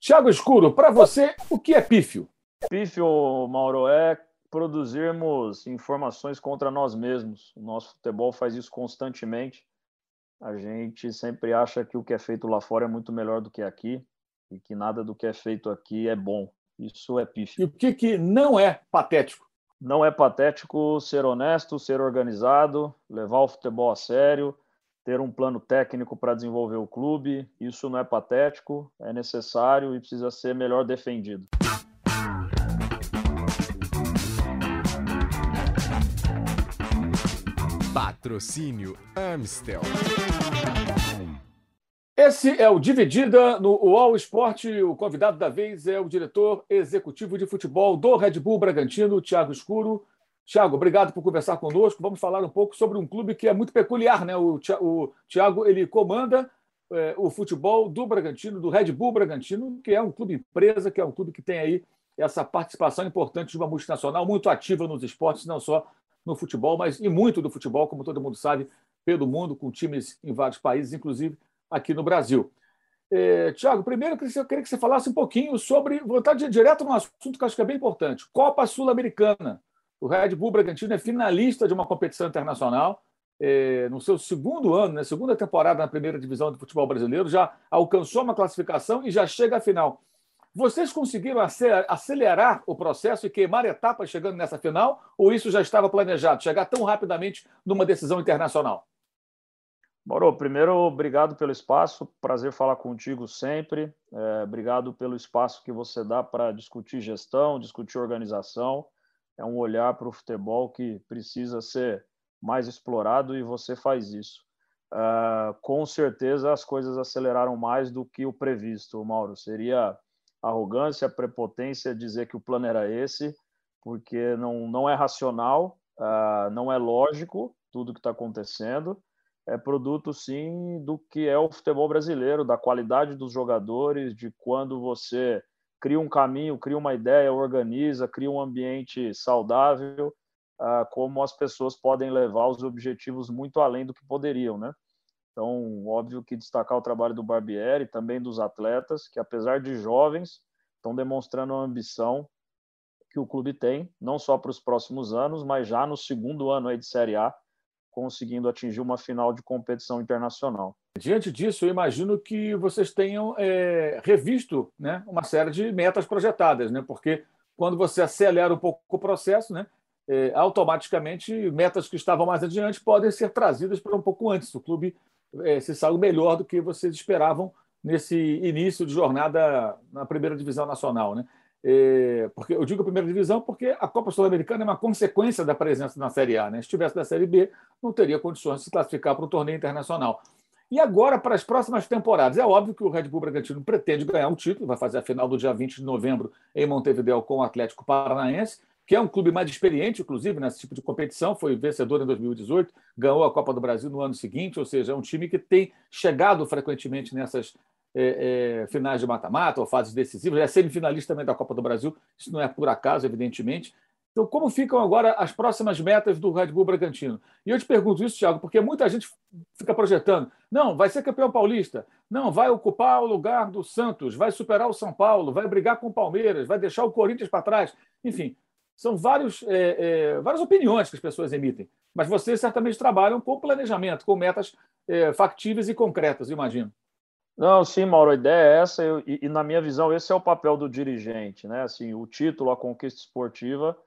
Tiago Escuro, para você, o que é pífio? Pífio, Mauro, é produzirmos informações contra nós mesmos. O nosso futebol faz isso constantemente. A gente sempre acha que o que é feito lá fora é muito melhor do que aqui e que nada do que é feito aqui é bom. Isso é pífio. E o que, que não é patético? Não é patético ser honesto, ser organizado, levar o futebol a sério, ter um plano técnico para desenvolver o clube. Isso não é patético, é necessário e precisa ser melhor defendido. Patrocínio Amstel. Esse é o Dividida no UOL Esporte. O convidado da vez é o diretor executivo de futebol do Red Bull Bragantino, Thiago Escuro. Thiago, obrigado por conversar conosco. Vamos falar um pouco sobre um clube que é muito peculiar, né? O, Thiago ele comanda é, o futebol do Bragantino, do Red Bull Bragantino, que é um clube empresa, que é um clube que tem aí essa participação importante de uma multinacional muito ativa nos esportes, não só no futebol, mas e muito do futebol, como todo mundo sabe, pelo mundo, com times em vários países, inclusive aqui no Brasil. É, Tiago, primeiro eu queria que você falasse um pouquinho sobre, voltar direto num assunto que acho que é bem importante: Copa Sul-Americana. O Red Bull Bragantino é finalista de uma competição internacional. É, no seu segundo ano, na né, segunda temporada na primeira divisão do futebol brasileiro, já alcançou uma classificação e já chega à final. Vocês conseguiram acelerar o processo e queimar etapas chegando nessa final? Ou isso já estava planejado, chegar tão rapidamente numa decisão internacional? Mauro, primeiro, obrigado pelo espaço, prazer falar contigo sempre. É, obrigado pelo espaço que você dá para discutir gestão, discutir organização. É um olhar para o futebol que precisa ser mais explorado e você faz isso. Uh, com certeza as coisas aceleraram mais do que o previsto, Mauro. Seria arrogância, prepotência dizer que o plano era esse, porque não, não é racional, uh, não é lógico tudo que está acontecendo é produto sim do que é o futebol brasileiro, da qualidade dos jogadores, de quando você cria um caminho, cria uma ideia, organiza, cria um ambiente saudável, ah, como as pessoas podem levar os objetivos muito além do que poderiam, né? Então, óbvio que destacar o trabalho do Barbieri, também dos atletas, que apesar de jovens, estão demonstrando a ambição que o clube tem, não só para os próximos anos, mas já no segundo ano aí de Série A, conseguindo atingir uma final de competição internacional. Diante disso, eu imagino que vocês tenham é, revisto né, uma série de metas projetadas, né? porque quando você acelera um pouco o processo, né, é, automaticamente metas que estavam mais adiante podem ser trazidas para um pouco antes. O clube é, se saiu melhor do que vocês esperavam nesse início de jornada na primeira divisão nacional. Né? É, porque eu digo primeira divisão porque a Copa Sul-Americana é uma consequência da presença na Série A. Né? Se estivesse na Série B, não teria condições de se classificar para o torneio internacional. E agora, para as próximas temporadas, é óbvio que o Red Bull Bragantino pretende ganhar um título, vai fazer a final do dia 20 de novembro em Montevideo com o Atlético Paranaense, que é um clube mais experiente, inclusive, nesse tipo de competição, foi vencedor em 2018, ganhou a Copa do Brasil no ano seguinte, ou seja, é um time que tem chegado frequentemente nessas é, é, finais de mata-mata ou fases decisivas, é semifinalista também da Copa do Brasil, isso não é por acaso, evidentemente. Então, como ficam agora as próximas metas do Red Bull Bragantino? E eu te pergunto isso, Thiago, porque muita gente fica projetando: não, vai ser campeão paulista, não, vai ocupar o lugar do Santos, vai superar o São Paulo, vai brigar com o Palmeiras, vai deixar o Corinthians para trás. Enfim, são vários, é, é, várias opiniões que as pessoas emitem. Mas vocês certamente trabalham com planejamento, com metas é, factíveis e concretas, imagino. Não, sim, Mauro, a ideia é essa, eu, e, e, na minha visão, esse é o papel do dirigente, né? Assim, o título, a conquista esportiva,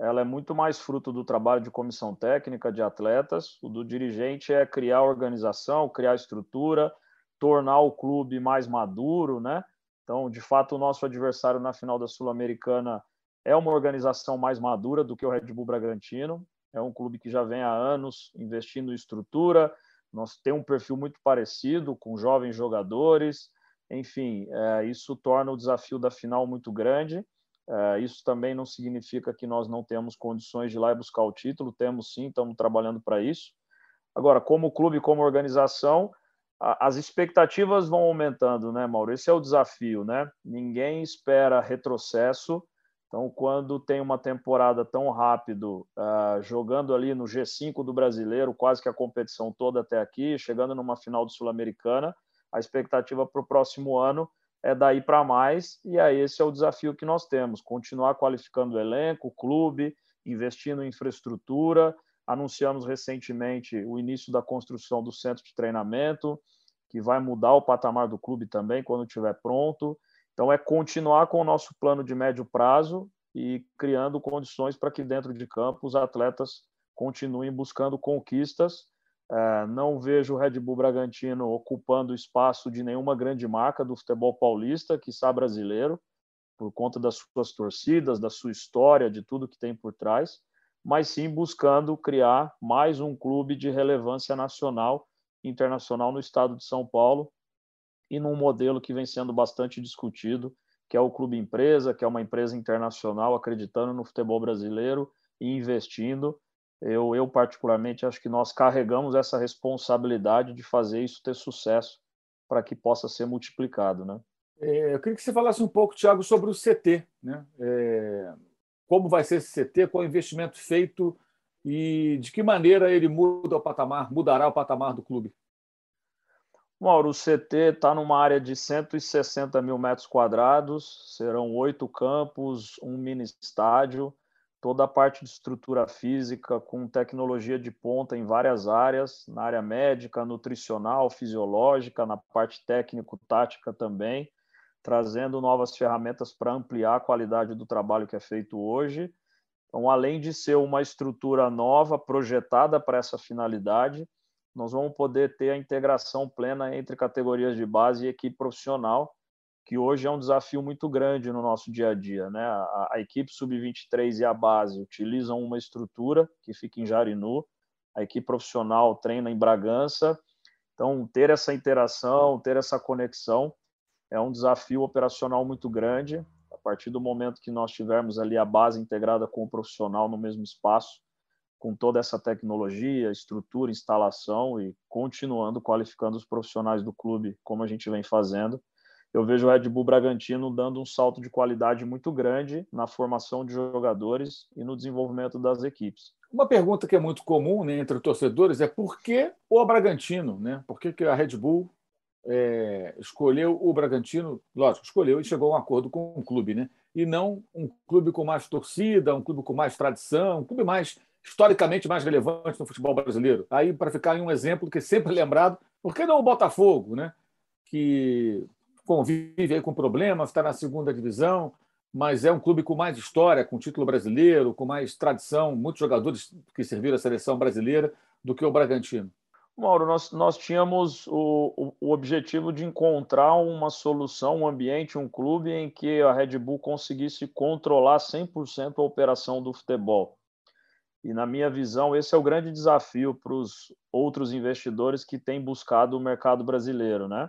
ela é muito mais fruto do trabalho de comissão técnica, de atletas. O do dirigente é criar organização, criar estrutura, tornar o clube mais maduro, né? Então, de fato, o nosso adversário na final da Sul-Americana é uma organização mais madura do que o Red Bull Bragantino. É um clube que já vem há anos investindo em estrutura, nós temos um perfil muito parecido com jovens jogadores, enfim, é, isso torna o desafio da final muito grande. É, isso também não significa que nós não temos condições de ir lá e buscar o título, temos sim, estamos trabalhando para isso. Agora, como clube, como organização, a, as expectativas vão aumentando, né, Mauro? Esse é o desafio, né? Ninguém espera retrocesso, então, quando tem uma temporada tão rápido, uh, jogando ali no G5 do brasileiro, quase que a competição toda até aqui, chegando numa final do Sul-Americana, a expectativa para o próximo ano é daí para mais, e aí esse é o desafio que nós temos: continuar qualificando o elenco, o clube, investindo em infraestrutura. Anunciamos recentemente o início da construção do centro de treinamento, que vai mudar o patamar do clube também quando estiver pronto. Então, é continuar com o nosso plano de médio prazo e criando condições para que dentro de campo os atletas continuem buscando conquistas. É, não vejo o Red Bull Bragantino ocupando espaço de nenhuma grande marca do futebol paulista, que está brasileiro, por conta das suas torcidas, da sua história, de tudo que tem por trás, mas sim buscando criar mais um clube de relevância nacional e internacional no estado de São Paulo e num modelo que vem sendo bastante discutido, que é o clube empresa, que é uma empresa internacional acreditando no futebol brasileiro e investindo eu, eu particularmente acho que nós carregamos essa responsabilidade de fazer isso ter sucesso para que possa ser multiplicado, né? É, eu queria que você falasse um pouco, Tiago, sobre o CT, né? É, como vai ser esse CT, qual é o investimento feito e de que maneira ele muda o patamar, mudará o patamar do clube? Mauro, o CT está numa área de 160 mil metros quadrados, serão oito campos, um mini estádio, toda a parte de estrutura física com tecnologia de ponta em várias áreas, na área médica, nutricional, fisiológica, na parte técnico-tática também, trazendo novas ferramentas para ampliar a qualidade do trabalho que é feito hoje. Então, além de ser uma estrutura nova, projetada para essa finalidade, nós vamos poder ter a integração plena entre categorias de base e equipe profissional, que hoje é um desafio muito grande no nosso dia a dia. Né? A, a equipe sub-23 e a base utilizam uma estrutura que fica em Jarinu, a equipe profissional treina em Bragança. Então, ter essa interação, ter essa conexão é um desafio operacional muito grande. A partir do momento que nós tivermos ali a base integrada com o profissional no mesmo espaço, com toda essa tecnologia, estrutura, instalação e continuando qualificando os profissionais do clube, como a gente vem fazendo, eu vejo o Red Bull Bragantino dando um salto de qualidade muito grande na formação de jogadores e no desenvolvimento das equipes. Uma pergunta que é muito comum né, entre torcedores é por que o Bragantino? Né? Por que, que a Red Bull é, escolheu o Bragantino? Lógico, escolheu e chegou a um acordo com o clube, né? e não um clube com mais torcida, um clube com mais tradição, um clube mais historicamente mais relevante no futebol brasileiro. Aí, para ficar em um exemplo que é sempre lembrado, por que não o Botafogo, né? que convive com problemas, está na segunda divisão, mas é um clube com mais história, com título brasileiro, com mais tradição, muitos jogadores que serviram à seleção brasileira do que o Bragantino. Mauro, nós, nós tínhamos o, o, objetivo de encontrar uma solução, um ambiente, um clube em que a Red Bull conseguisse controlar 100% a operação do futebol. E, na minha visão, esse é o grande desafio para os outros investidores que têm buscado o mercado brasileiro, né?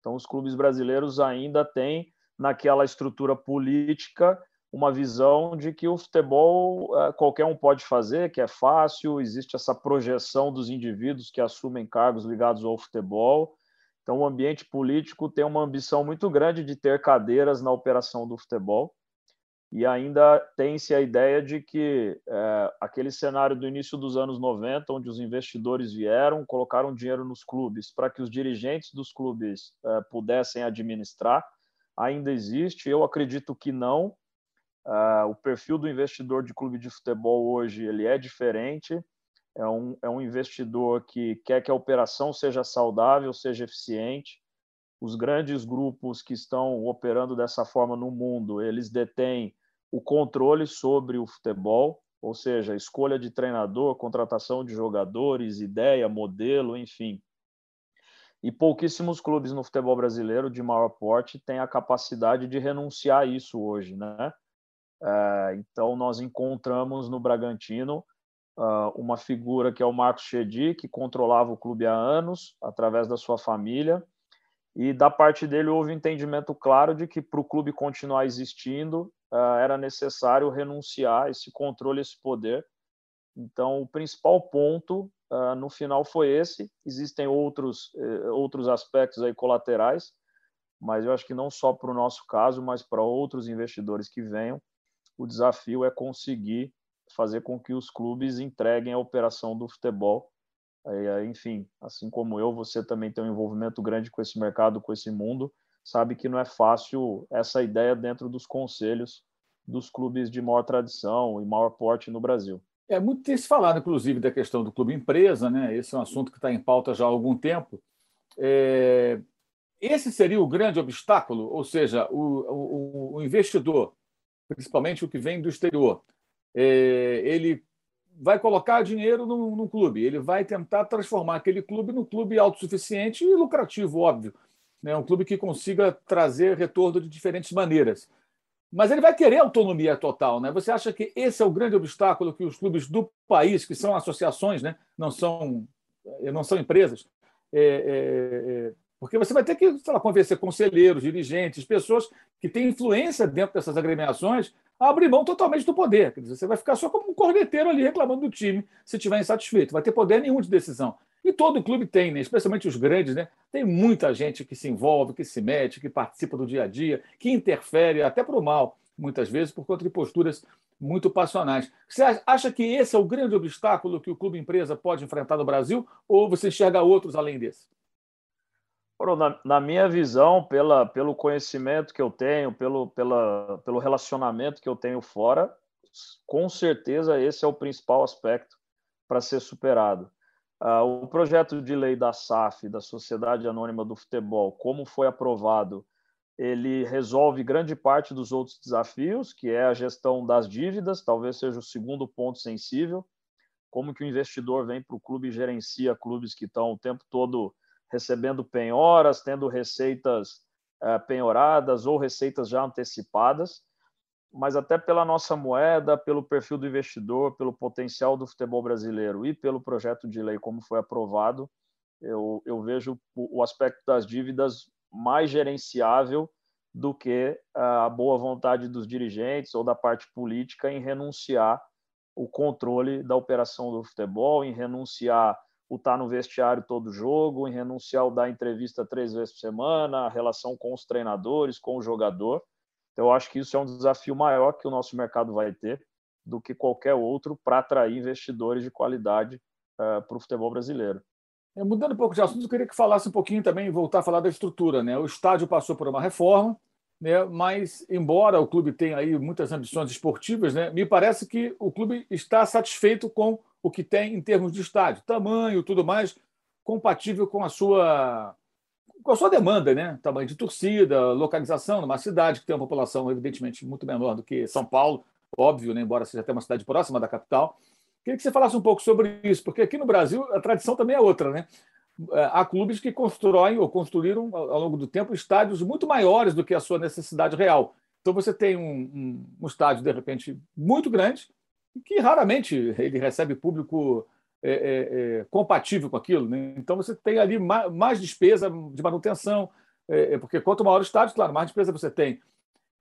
Então, os clubes brasileiros ainda têm, naquela estrutura política, uma visão de que o futebol eh, qualquer um pode fazer, que é fácil, existe essa projeção dos indivíduos que assumem cargos ligados ao futebol. Então, o ambiente político tem uma ambição muito grande de ter cadeiras na operação do futebol e ainda tem-se a ideia de que é, aquele cenário do início dos anos 90, onde os investidores vieram, colocaram dinheiro nos clubes para que os dirigentes dos clubes é, pudessem administrar, ainda existe. Eu acredito que não. É, o perfil do investidor de clube de futebol hoje ele é diferente. É um, é um investidor que quer que a operação seja saudável, seja eficiente. Os grandes grupos que estão operando dessa forma no mundo, eles detêm o controle sobre o futebol, ou seja, escolha de treinador, contratação de jogadores, ideia, modelo, enfim. E pouquíssimos clubes no futebol brasileiro de maior porte têm a capacidade de renunciar a isso hoje, né? É, então nós encontramos no Bragantino uh, uma figura que é o Marcos Chedi, que controlava o clube há anos através da sua família, e da parte dele houve um entendimento claro de que para o clube continuar existindo uh, era necessário renunciar esse controle, esse poder. Então, o principal ponto uh, no final foi esse. Existem outros, uh, outros aspectos aí colaterais, mas eu acho que não só para o nosso caso, mas para outros investidores que venham, o desafio é conseguir fazer com que os clubes entreguem a operação do futebol. Enfim, assim como eu, você também tem um envolvimento grande com esse mercado, com esse mundo sabe que não é fácil essa ideia dentro dos conselhos dos clubes de maior tradição e maior porte no Brasil. É muito tem se falado, inclusive, da questão do clube empresa, né? Esse é um assunto que está em pauta já há algum tempo. É... Esse seria o grande obstáculo, ou seja, o, o, o investidor, principalmente o que vem do exterior, é... ele vai colocar dinheiro num, num, clube, ele vai tentar transformar aquele clube num clube autossuficiente e lucrativo, óbvio. Né? Um clube que consiga trazer retorno de diferentes maneiras. Mas ele vai querer autonomia total. Né? Você acha que esse é o grande obstáculo que os clubes do país, que são associações, né? não, são, não são empresas, é, é porque você vai ter que sei lá, convencer conselheiros, dirigentes, pessoas que têm influência dentro dessas agremiações a abrir mão totalmente do poder. Quer dizer, você vai ficar só como um corneteiro ali reclamando do time se estiver insatisfeito. Vai ter poder nenhum de decisão. E todo clube tem, né? especialmente os grandes, né? tem muita gente que se envolve, que se mete, que participa do dia a dia, que interfere até para o mal, muitas vezes, por conta de posturas muito passionais. Você acha que esse é o grande obstáculo que o clube empresa pode enfrentar no Brasil ou você enxerga outros além desse? Na, na, minha visão, pela, pelo conhecimento que eu tenho, pelo, pela, pelo relacionamento que eu tenho fora, com certeza esse é o principal aspecto para ser superado. Uh, o projeto de lei da SAF, da Sociedade Anônima do Futebol, como foi aprovado, ele resolve grande parte dos outros desafios, que é a gestão das dívidas, talvez seja o segundo ponto sensível, como que o investidor vem para o clube e gerencia clubes que estão o tempo todo recebendo penhoras, tendo receitas uh, penhoradas ou receitas já antecipadas, mas até pela nossa moeda, pelo perfil do investidor, pelo potencial do futebol brasileiro e pelo projeto de lei como foi aprovado, eu, eu vejo o aspecto das dívidas mais gerenciável do que a boa vontade dos dirigentes ou da parte política em renunciar o controle da operação do futebol, em renunciar o estar tá no vestiário todo jogo, em renunciar o dar entrevista três vezes por semana, a relação com os treinadores, com o jogador. Então, eu acho que isso é um desafio maior que o nosso mercado vai ter do que qualquer outro para atrair investidores de qualidade uh, para o futebol brasileiro. É, mudando um pouco de assunto, eu queria que falasse um pouquinho também, voltar a falar da estrutura. Né? O estádio passou por uma reforma, né? mas, embora o clube tenha aí muitas ambições esportivas, né? me parece que o clube está satisfeito com o que tem em termos de estádio, tamanho, tudo mais, compatível com a sua com a sua demanda, né? Tamanho de torcida, localização numa cidade que tem uma população evidentemente muito menor do que São Paulo, óbvio, né? embora seja até uma cidade próxima da capital. Queria que você falasse um pouco sobre isso, porque aqui no Brasil a tradição também é outra, né? É, há clubes que constroem ou construíram ao longo do tempo estádios muito maiores do que a sua necessidade real. Então você tem um, um, um estádio de repente muito grande que raramente ele recebe público é, é, é, compatível com aquilo. Né? Então você tem ali mais, mais despesa de manutenção, é, é, porque quanto maior o estádio, claro, mais despesa você tem.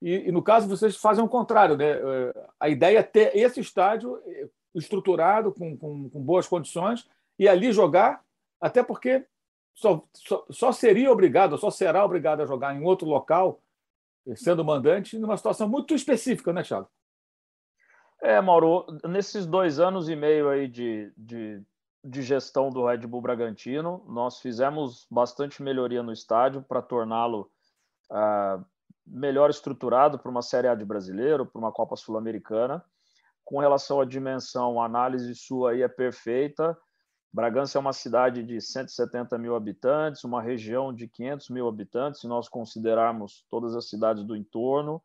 E, e, no caso vocês fazem o contrário, né? É, a ideia é ter esse estádio estruturado com, com, com boas condições e ali jogar, até porque só, só, só seria obrigado, só será obrigado a jogar em outro local, sendo mandante, numa situação muito específica, né, Thiago? É, Mauro, nesses dois anos e meio aí de, de, de gestão do Red Bull Bragantino, nós fizemos bastante melhoria no estádio para torná-lo uh, melhor estruturado para uma Série A de brasileiro, para uma Copa Sul-Americana. Com relação à dimensão, a análise sua aí é perfeita. Bragança é uma cidade de 170 mil habitantes, uma região de 500 mil habitantes, se nós considerarmos todas as cidades do entorno.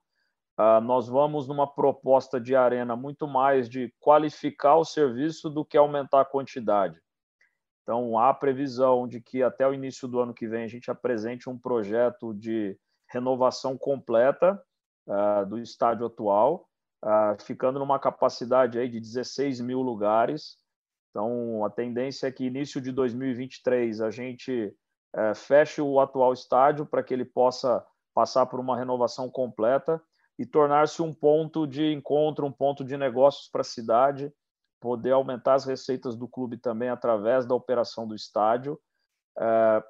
Uh, nós vamos numa proposta de arena muito mais de qualificar o serviço do que aumentar a quantidade. Então, há previsão de que até o início do ano que vem a gente apresente um projeto de renovação completa uh, do estádio atual, uh, ficando numa capacidade aí de 16 mil lugares. Então, a tendência é que início de 2023 a gente uh, feche o atual estádio para que ele possa passar por uma renovação completa e tornar-se um ponto de encontro, um ponto de negócios para a cidade, poder aumentar as receitas do clube também através da operação do estádio, é,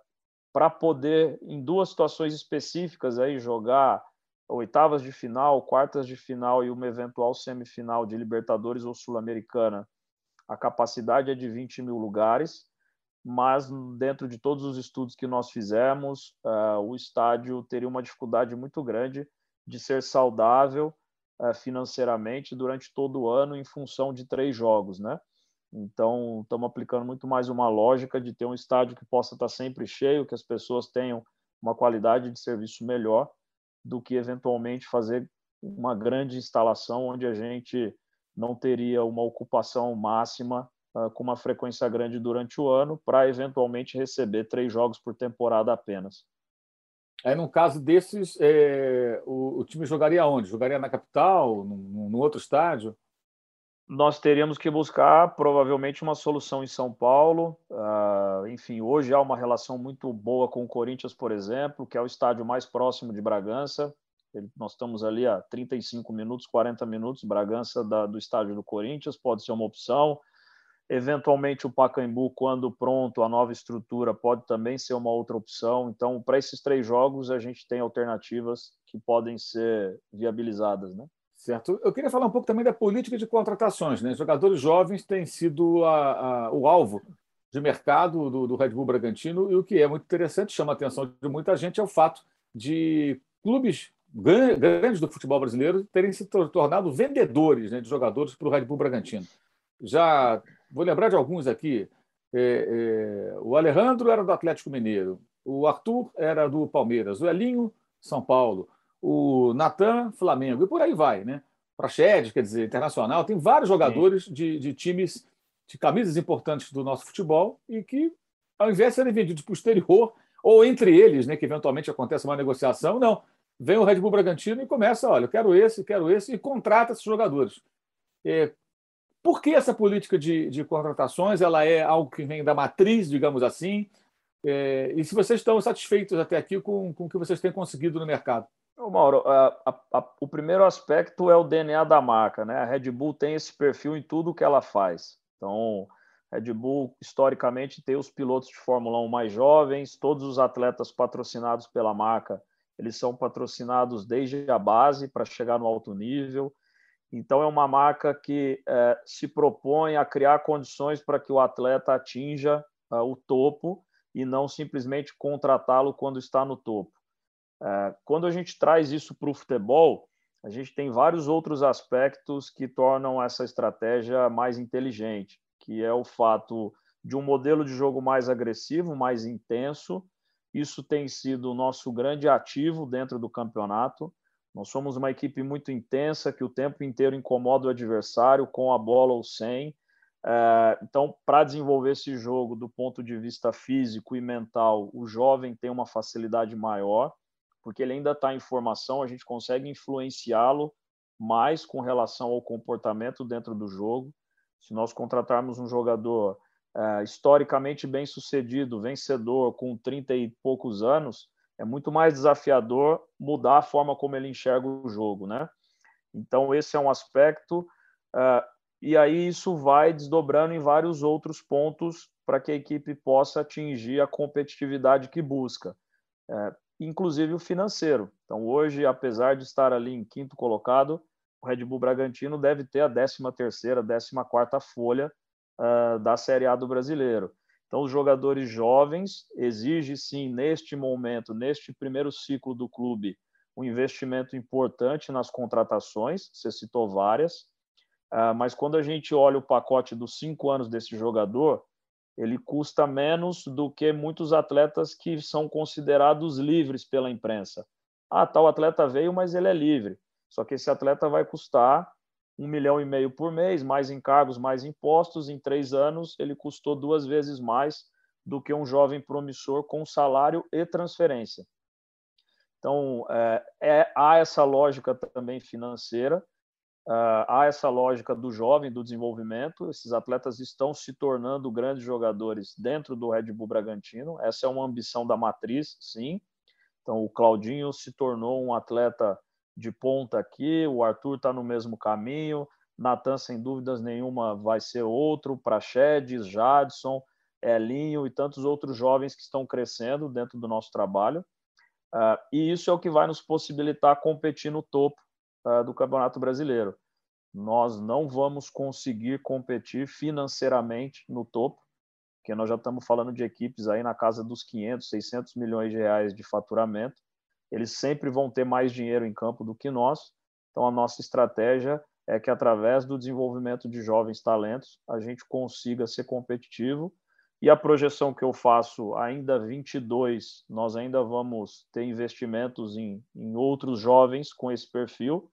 para poder, em duas situações específicas, aí, jogar oitavas de final, quartas de final e uma eventual semifinal de Libertadores ou Sul-Americana. A capacidade é de 20 mil lugares mas dentro de todos os estudos que nós fizemos, uh, o estádio teria uma dificuldade muito grande de ser saudável uh, financeiramente durante todo o ano em função de três jogos, né? Então, estamos aplicando muito mais uma lógica de ter um estádio que possa estar sempre cheio, que as pessoas tenham uma qualidade de serviço melhor, do que eventualmente fazer uma grande instalação onde a gente não teria uma ocupação máxima uh, com uma frequência grande durante o ano, para eventualmente receber três jogos por temporada apenas. Aí, no caso desses, é, o, o, time jogaria onde? Jogaria na capital, no outro estádio? nós teríamos que buscar provavelmente uma solução em São Paulo. Uh, enfim, hoje há uma relação muito boa com o Corinthians, por exemplo, que é o estádio mais próximo de Bragança. Ele, nós estamos ali a 35 minutos, 40 minutos, Bragança da, do estádio do Corinthians, pode ser uma opção. Eventualmente o Pacaembu, quando pronto, a nova estrutura pode também ser uma outra opção. Então, para esses três jogos, a gente tem alternativas que podem ser viabilizadas, né? Certo. Eu queria falar um pouco também da política de contratações. Né? Jogadores jovens têm sido a, a, o alvo de mercado do, do, Red Bull Bragantino, e o que é muito interessante, chama a atenção de muita gente, é o fato de clubes grandes do futebol brasileiro terem se tornado vendedores né, de jogadores para o Red Bull Bragantino. Já vou lembrar de alguns aqui. É, é, o Alejandro era do Atlético Mineiro, o Arthur era do Palmeiras, o Elinho, São Paulo, o Natan, Flamengo, e por aí vai, né? Praxedes, quer dizer, internacional, tem vários jogadores de, de, times de camisas importantes do nosso futebol e que, ao invés de serem vendidos para o exterior, ou entre eles, né, que eventualmente acontece uma negociação, não. Vem o Red Bull Bragantino e começa, olha, eu quero esse, quero esse, e contrata esses jogadores. É, por que essa política de, de, contratações ela é algo que vem da matriz, digamos assim? É, e se vocês estão satisfeitos até aqui com, com o que vocês têm conseguido no mercado? Ô, Mauro, a, a, a, o primeiro aspecto é o DNA da marca, né? A Red Bull tem esse perfil em tudo que ela faz. Então, Red Bull, historicamente, tem os pilotos de Fórmula 1 mais jovens, todos os atletas patrocinados pela marca, eles são patrocinados desde a base para chegar no alto nível. Então, é uma marca que é, se propõe a criar condições para que o atleta atinja uh, o topo e não simplesmente contratá-lo quando está no topo. É, quando a gente traz isso para o futebol, a gente tem vários outros aspectos que tornam essa estratégia mais inteligente, que é o fato de um modelo de jogo mais agressivo, mais intenso. Isso tem sido o nosso grande ativo dentro do campeonato. Nós somos uma equipe muito intensa que o tempo inteiro incomoda o adversário com a bola ou sem. É, então, para desenvolver esse jogo do ponto de vista físico e mental, o jovem tem uma facilidade maior porque ele ainda está em formação, a gente consegue influenciá-lo mais com relação ao comportamento dentro do jogo. Se nós contratarmos um jogador é, historicamente bem sucedido, vencedor, com 30 e poucos anos, é muito mais desafiador mudar a forma como ele enxerga o jogo, né? Então, esse é um aspecto, uh, e aí isso vai desdobrando em vários outros pontos para que a equipe possa atingir a competitividade que busca. Uh, inclusive o financeiro. Então, hoje, apesar de estar ali em quinto colocado, o Red Bull Bragantino deve ter a 13 terceira, 14 quarta folha uh, da Série A do Brasileiro. Então, os jogadores jovens exigem, sim, neste momento, neste primeiro ciclo do clube, um investimento importante nas contratações, você citou várias, uh, mas quando a gente olha o pacote dos cinco anos desse jogador, ele custa menos do que muitos atletas que são considerados livres pela imprensa. Ah, tal atleta veio, mas ele é livre. Só que esse atleta vai custar um milhão e meio por mês, mais encargos, mais impostos. Em três anos, ele custou duas vezes mais do que um jovem promissor com salário e transferência. Então, é, é, há essa lógica também financeira Uh, há essa lógica do jovem, do desenvolvimento. Esses atletas estão se tornando grandes jogadores dentro do Red Bull Bragantino. Essa é uma ambição da matriz, sim. Então, o Claudinho se tornou um atleta de ponta aqui, o Arthur está no mesmo caminho, Natan, sem dúvidas nenhuma, vai ser outro, Praxedes, Jadson, Elinho e tantos outros jovens que estão crescendo dentro do nosso trabalho. Uh, e isso é o que vai nos possibilitar competir no topo uh, do Campeonato Brasileiro. Nós não vamos conseguir competir financeiramente no topo, porque nós já estamos falando de equipes aí na casa dos 500, 600 milhões de reais de faturamento. Eles sempre vão ter mais dinheiro em campo do que nós. Então, a nossa estratégia é que, através do desenvolvimento de jovens talentos, a gente consiga ser competitivo. E a projeção que eu faço, ainda 22, nós ainda vamos ter investimentos em, em outros jovens com esse perfil,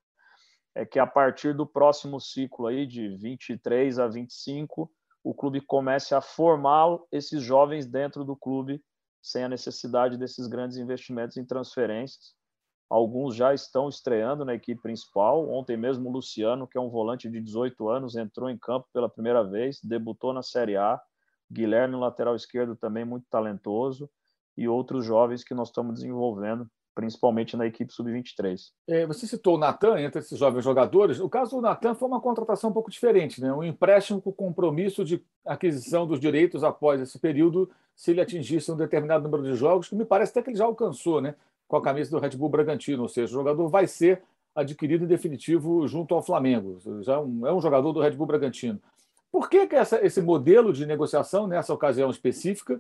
é que a partir do próximo ciclo aí, de 23 a 25, o clube comece a formar esses jovens dentro do clube, sem a necessidade desses grandes investimentos em transferências. Alguns já estão estreando na equipe principal. Ontem mesmo o Luciano, que é um volante de 18 anos, entrou em campo pela primeira vez, debutou na Série A. Guilherme, lateral esquerdo, também muito talentoso. E outros jovens que nós estamos desenvolvendo principalmente na equipe sub-23. É, você citou o Natan entre esses jovens jogadores. O caso do Natan foi uma contratação um pouco diferente, né? um empréstimo com compromisso de aquisição dos direitos após esse período, se ele atingisse um determinado número de jogos, que me parece até que ele já alcançou né? com a camisa do Red Bull Bragantino, ou seja, o jogador vai ser adquirido em definitivo junto ao Flamengo. Já é um, é um jogador do Red Bull Bragantino. Por que, que essa, esse modelo de negociação, nessa ocasião específica,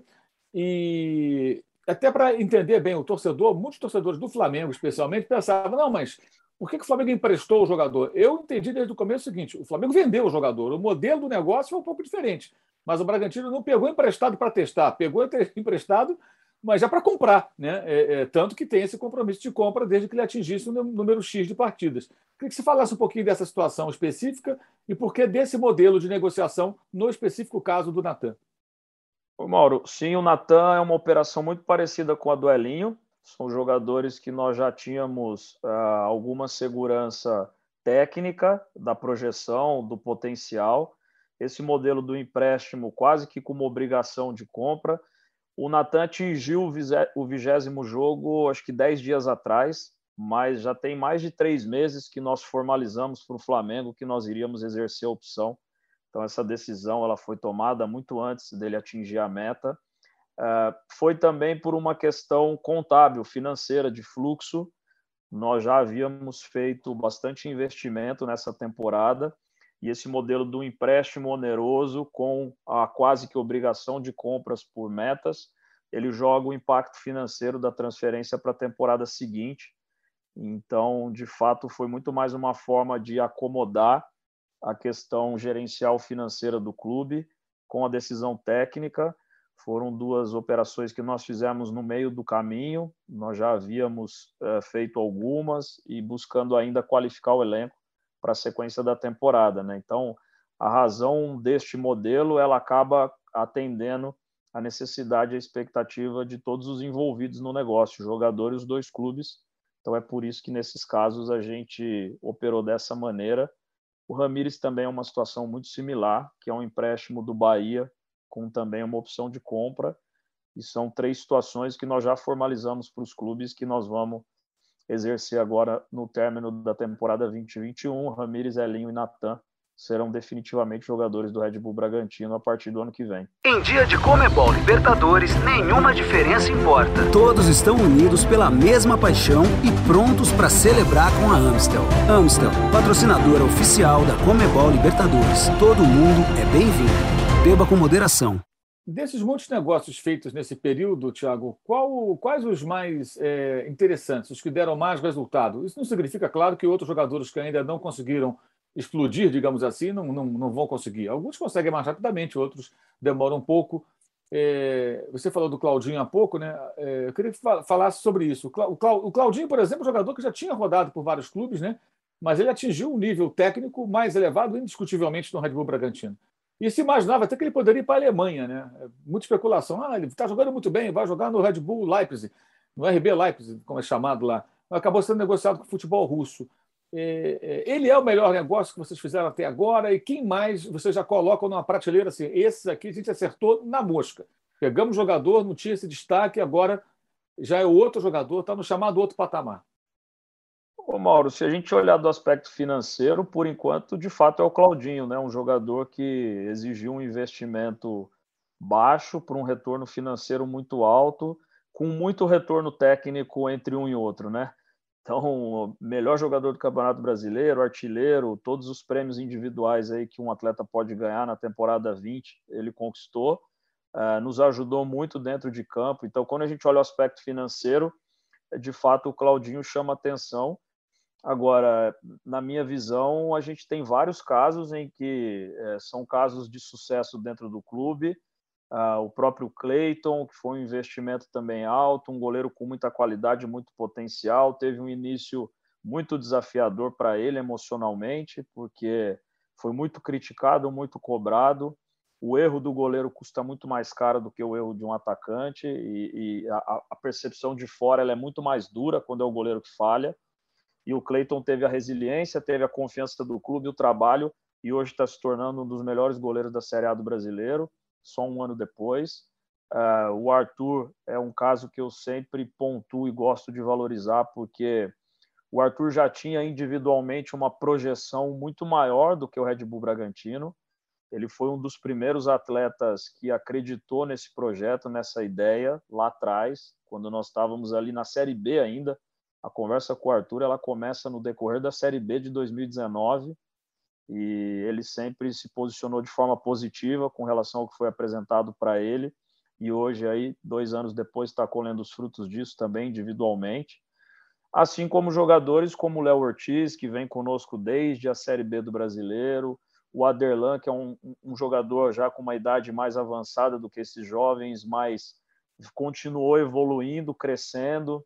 e até para entender bem o torcedor, muitos torcedores do Flamengo, especialmente, pensavam: não, mas por que, que o Flamengo emprestou o jogador? Eu entendi desde o começo o seguinte: o Flamengo vendeu o jogador, o modelo do negócio foi um pouco diferente. Mas o Bragantino não pegou emprestado para testar, pegou emprestado, mas já para comprar, né? É, é, tanto que tem esse compromisso de compra desde que ele atingisse o número X de partidas. Queria que você falasse um pouquinho dessa situação específica e por que desse modelo de negociação no específico caso do Natan. Ô Mauro, sim, o Natan é uma operação muito parecida com a do Elinho. São jogadores que nós já tínhamos uh, alguma segurança técnica da projeção, do potencial. Esse modelo do empréstimo quase que como obrigação de compra. O Natan atingiu o vigésimo jogo, acho que dez dias atrás, mas já tem mais de três meses que nós formalizamos para o Flamengo que nós iríamos exercer a opção então essa decisão ela foi tomada muito antes dele atingir a meta. Uh, foi também por uma questão contábil, financeira, de fluxo. Nós já havíamos feito bastante investimento nessa temporada e esse modelo do empréstimo oneroso com a quase que obrigação de compras por metas, ele joga o impacto financeiro da transferência para a temporada seguinte. Então, de fato, foi muito mais uma forma de acomodar a questão gerencial financeira do clube com a decisão técnica. Foram duas operações que nós fizemos no meio do caminho, nós já havíamos é, feito algumas e buscando ainda qualificar o elenco para a sequência da temporada. Né? Então, a razão deste modelo ela acaba atendendo a necessidade e a expectativa de todos os envolvidos no negócio, jogadores os dois clubes. Então, é por isso que nesses casos a gente operou dessa maneira o Ramires também é uma situação muito similar, que é um empréstimo do Bahia, com também uma opção de compra. E são três situações que nós já formalizamos para os clubes que nós vamos exercer agora no término da temporada 2021. Ramires, Elinho e Natan serão definitivamente jogadores do Red Bull Bragantino a partir do ano que vem. Em dia de Comebol Libertadores, nenhuma diferença importa. Todos estão unidos pela mesma paixão e prontos para celebrar com a Amstel. Amstel, patrocinadora oficial da Comebol Libertadores. Todo mundo é bem-vindo. Beba com moderação. Desses muitos negócios feitos nesse período, Tiago, quais os mais é, interessantes, os que deram mais resultado? Isso não significa, claro, que outros jogadores que ainda não conseguiram explodir, digamos assim, não, não, não vão conseguir. Alguns conseguem mais rapidamente, outros demoram um pouco. É, você falou do Claudinho há pouco, né? É, eu queria que falasse sobre isso. O Claudinho, por exemplo, é um jogador que já tinha rodado por vários clubes, né? mas ele atingiu um nível técnico mais elevado, indiscutivelmente, no Red Bull Bragantino. E se imaginava até que ele poderia ir para a Alemanha, né? É muita especulação. Ah, ele está jogando muito bem, vai jogar no Red Bull Leipzig, no RB Leipzig, como é chamado lá. Acabou sendo negociado com o futebol russo. É, é, ele é o melhor negócio que vocês fizeram até agora e quem mais vocês já colocam numa prateleira assim? Esses aqui a gente acertou na mosca. Pegamos jogador, não tinha esse destaque, agora já é outro jogador, está no chamado outro patamar. Ô Mauro, se a gente olhar do aspecto financeiro, por enquanto, de fato é o Claudinho, né? um jogador que exigiu um investimento baixo para um retorno financeiro muito alto, com muito retorno técnico entre um e outro, né? Então, melhor jogador do Campeonato Brasileiro, artilheiro, todos os prêmios individuais aí que um atleta pode ganhar na temporada 20, ele conquistou. uh, nos ajudou muito dentro de campo. Então, quando a gente olha o aspecto financeiro, de fato o Claudinho chama atenção. Agora, na minha visão, a gente tem vários casos em que é, são casos de sucesso dentro do clube. Uh, o próprio Clayton, que foi um investimento também alto, um goleiro com muita qualidade, muito potencial, teve um início muito desafiador para ele emocionalmente, porque foi muito criticado, muito cobrado. O erro do goleiro custa muito mais caro do que o erro de um atacante e, e a, a, percepção de fora é muito mais dura quando é o goleiro que falha. E o Cleiton teve a resiliência, teve a confiança do clube, o trabalho e hoje está se tornando um dos melhores goleiros da Série A do brasileiro. Só um ano depois. Uh, o Arthur é um caso que eu sempre pontuo e gosto de valorizar porque o Arthur já tinha individualmente uma projeção muito maior do que o Red Bull Bragantino ele foi um dos primeiros atletas que acreditou nesse projeto, nessa ideia lá atrás, quando nós estávamos ali na Série B ainda. A conversa com o Arthur ela começa no decorrer da Série B de 2019 e ele sempre se posicionou de forma positiva com relação ao que foi apresentado para ele. E hoje aí dois anos depois está colhendo os frutos disso também individualmente. Assim como jogadores como o Léo Ortiz que vem conosco desde a Série B do Brasileiro. O Aderlan, que é um, um, jogador já com uma idade mais avançada do que esses jovens, mas continuou evoluindo, crescendo.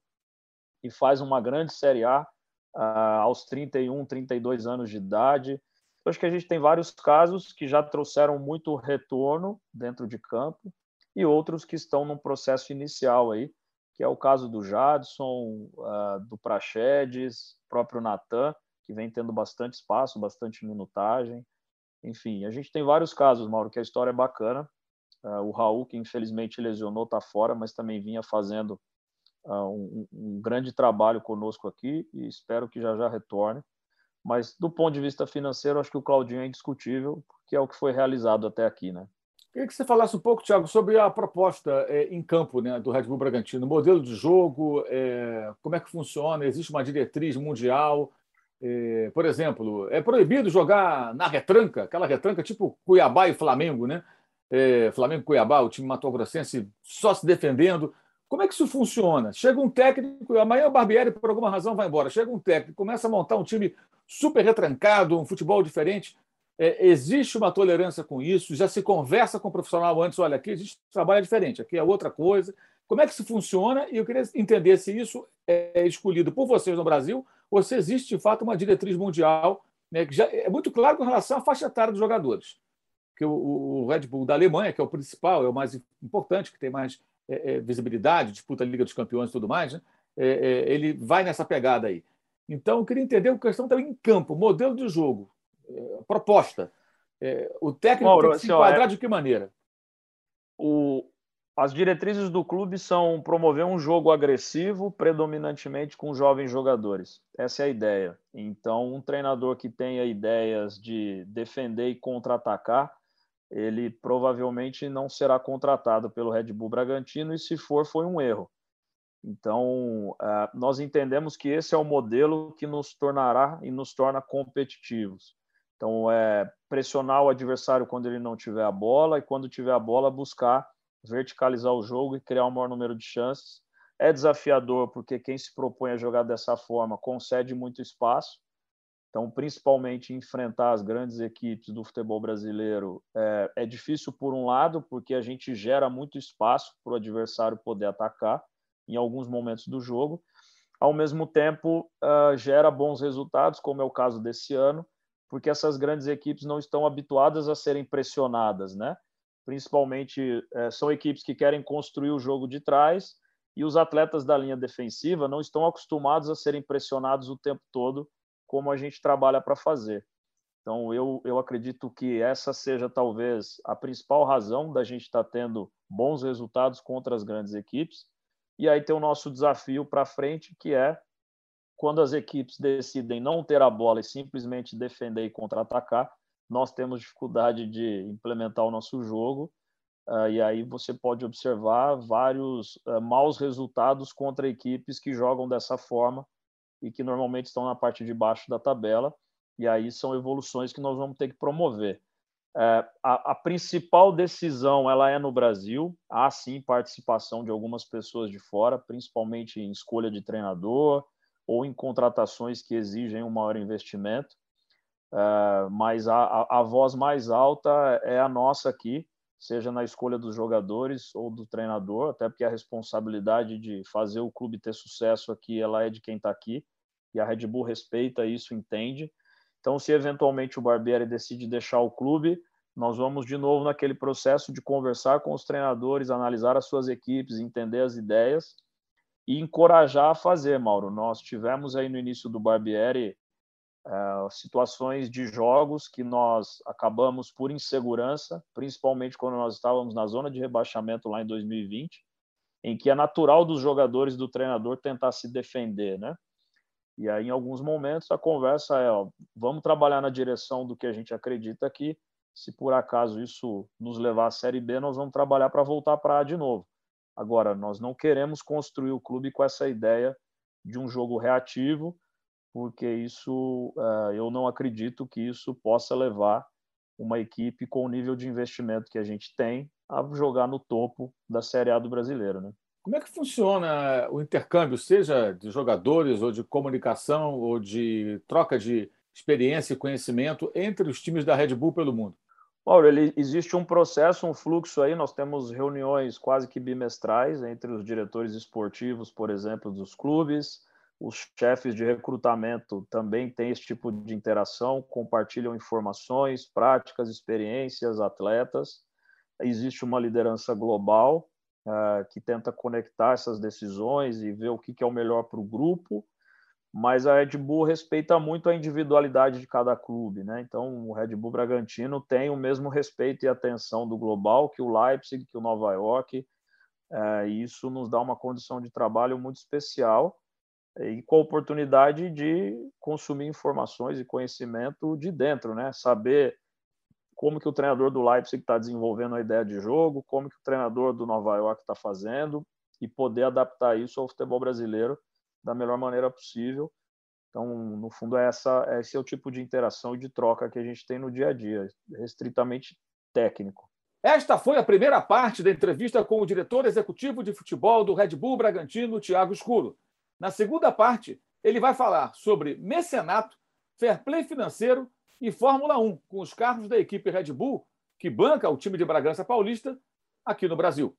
E faz uma grande Série A uh, aos 31, 32 anos de idade. Acho que a gente tem vários casos que já trouxeram muito retorno dentro de campo e outros que estão num processo inicial aí, que é o caso do Jadson, uh, do Praxedes, próprio Natan, que vem tendo bastante espaço, bastante minutagem. Enfim, a gente tem vários casos, Mauro, que a história é bacana. Uh, o Raul, que infelizmente lesionou, está fora, mas também vinha fazendo um, um, grande trabalho conosco aqui e espero que já já retorne. Mas do ponto de vista financeiro, acho que o Claudinho é indiscutível, porque é o que foi realizado até aqui, né? Queria que você falasse um pouco, Thiago, sobre a proposta é, em campo né, do Red Bull Bragantino, modelo de jogo, é, como é que funciona, existe uma diretriz mundial, é, por exemplo, é proibido jogar na retranca, aquela retranca tipo Cuiabá e Flamengo, né? Flamengo Cuiabá, o time matogrossense só se defendendo. Como é que isso funciona? Chega um técnico, amanhã o Barbieri, por alguma razão, vai embora. Chega um técnico, começa a montar um time super retrancado, um futebol diferente. É, existe uma tolerância com isso? Já se conversa com o profissional antes? Olha, aqui existe um trabalho diferente, aqui é outra coisa. Como é que isso funciona? E eu queria entender se isso é escolhido por vocês no Brasil ou se existe, de fato, uma diretriz mundial né, que já é muito claro com relação à faixa etária dos jogadores. Que o, o Red Bull da Alemanha, que é o principal, é o mais importante, que tem mais é, é, visibilidade, disputa a Liga dos Campeões e tudo mais, né? É, é, ele vai nessa pegada aí. Então, eu queria entender a questão também em campo, modelo de jogo, proposta. O técnico Mauro, tem que se assim, enquadrar de que maneira? O, as diretrizes do clube são promover um jogo agressivo, predominantemente com jovens jogadores. Essa é a ideia. Então, um treinador que tenha ideias de defender e contra-atacar, ele provavelmente não será contratado pelo Red Bull Bragantino e, se for, foi um erro. Então, ah, nós entendemos que esse é o modelo que nos tornará e nos torna competitivos. Então, é pressionar o adversário quando ele não tiver a bola e, quando tiver a bola, buscar verticalizar o jogo e criar um maior número de chances. É desafiador porque quem se propõe a jogar dessa forma concede muito espaço. Então, principalmente enfrentar as grandes equipes do futebol brasileiro é, é difícil por um lado, porque a gente gera muito espaço para o adversário poder atacar em alguns momentos do jogo. Ao mesmo tempo, uh, gera bons resultados, como é o caso desse ano, porque essas grandes equipes não estão habituadas a serem pressionadas, né? principalmente é, são equipes que querem construir o jogo de trás e os atletas da linha defensiva não estão acostumados a serem pressionados o tempo todo, como a gente trabalha para fazer. Então, eu, eu acredito que essa seja talvez a principal razão da gente estar tá tendo bons resultados contra as grandes equipes. E aí tem o nosso desafio para frente, que é quando as equipes decidem não ter a bola e simplesmente defender e contra-atacar, nós temos dificuldade de implementar o nosso jogo. Uh, e aí você pode observar vários uh, maus resultados contra equipes que jogam dessa forma e que normalmente estão na parte de baixo da tabela. E aí são evoluções que nós vamos ter que promover. É, a, a, principal decisão ela é no Brasil. Há sim participação de algumas pessoas de fora, principalmente em escolha de treinador ou em contratações que exigem um maior investimento. É, mas a, a, a, voz mais alta é a nossa aqui, seja na escolha dos jogadores ou do treinador, até porque a responsabilidade de fazer o clube ter sucesso aqui ela é de quem está aqui e a Red Bull respeita isso, entende. Então, se eventualmente o Barbieri decide deixar o clube, nós vamos de novo naquele processo de conversar com os treinadores, analisar as suas equipes, entender as ideias e encorajar a fazer, Mauro. Nós tivemos aí no início do Barbieri é, situações de jogos que nós acabamos por insegurança, principalmente quando nós estávamos na zona de rebaixamento lá em 2020, em que é natural dos jogadores do treinador tentar se defender, né? E aí, em alguns momentos, a conversa é: ó, vamos trabalhar na direção do que a gente acredita que, se por acaso isso nos levar à Série B, nós vamos trabalhar para voltar para A de novo. Agora, nós não queremos construir o clube com essa ideia de um jogo reativo, porque isso uh, eu não acredito que isso possa levar uma equipe com o nível de investimento que a gente tem a jogar no topo da Série A do brasileiro, né? Como é que funciona o intercâmbio, seja de jogadores, ou de comunicação, ou de troca de experiência e conhecimento entre os times da Red Bull pelo mundo? Mauro, ele, existe um processo, um fluxo aí. Nós temos reuniões quase que bimestrais entre os diretores esportivos, por exemplo, dos clubes. Os chefes de recrutamento também têm esse tipo de interação, compartilham informações, práticas, experiências, atletas. Existe uma liderança global uh, que tenta conectar essas decisões e ver o que, que é o melhor para o grupo, mas a Red Bull respeita muito a individualidade de cada clube, né? Então o Red Bull Bragantino tem o mesmo respeito e atenção do global que o Leipzig, que o Nova York, uh, e isso nos dá uma condição de trabalho muito especial e com a oportunidade de consumir informações e conhecimento de dentro, né? Saber como que o treinador do Leipzig está desenvolvendo a ideia de jogo, como que o treinador do Nova York está fazendo e poder adaptar isso ao futebol brasileiro da melhor maneira possível. Então, no fundo, é essa, esse é o tipo de interação e de troca que a gente tem no dia a dia, restritamente técnico. Esta foi a primeira parte da entrevista com o diretor executivo de futebol do Red Bull Bragantino, Thiago Escuro. Na segunda parte, ele vai falar sobre mecenato, fair play financeiro e Fórmula 1, com os carros da equipe Red Bull, que banca o time de Bragança Paulista aqui no Brasil.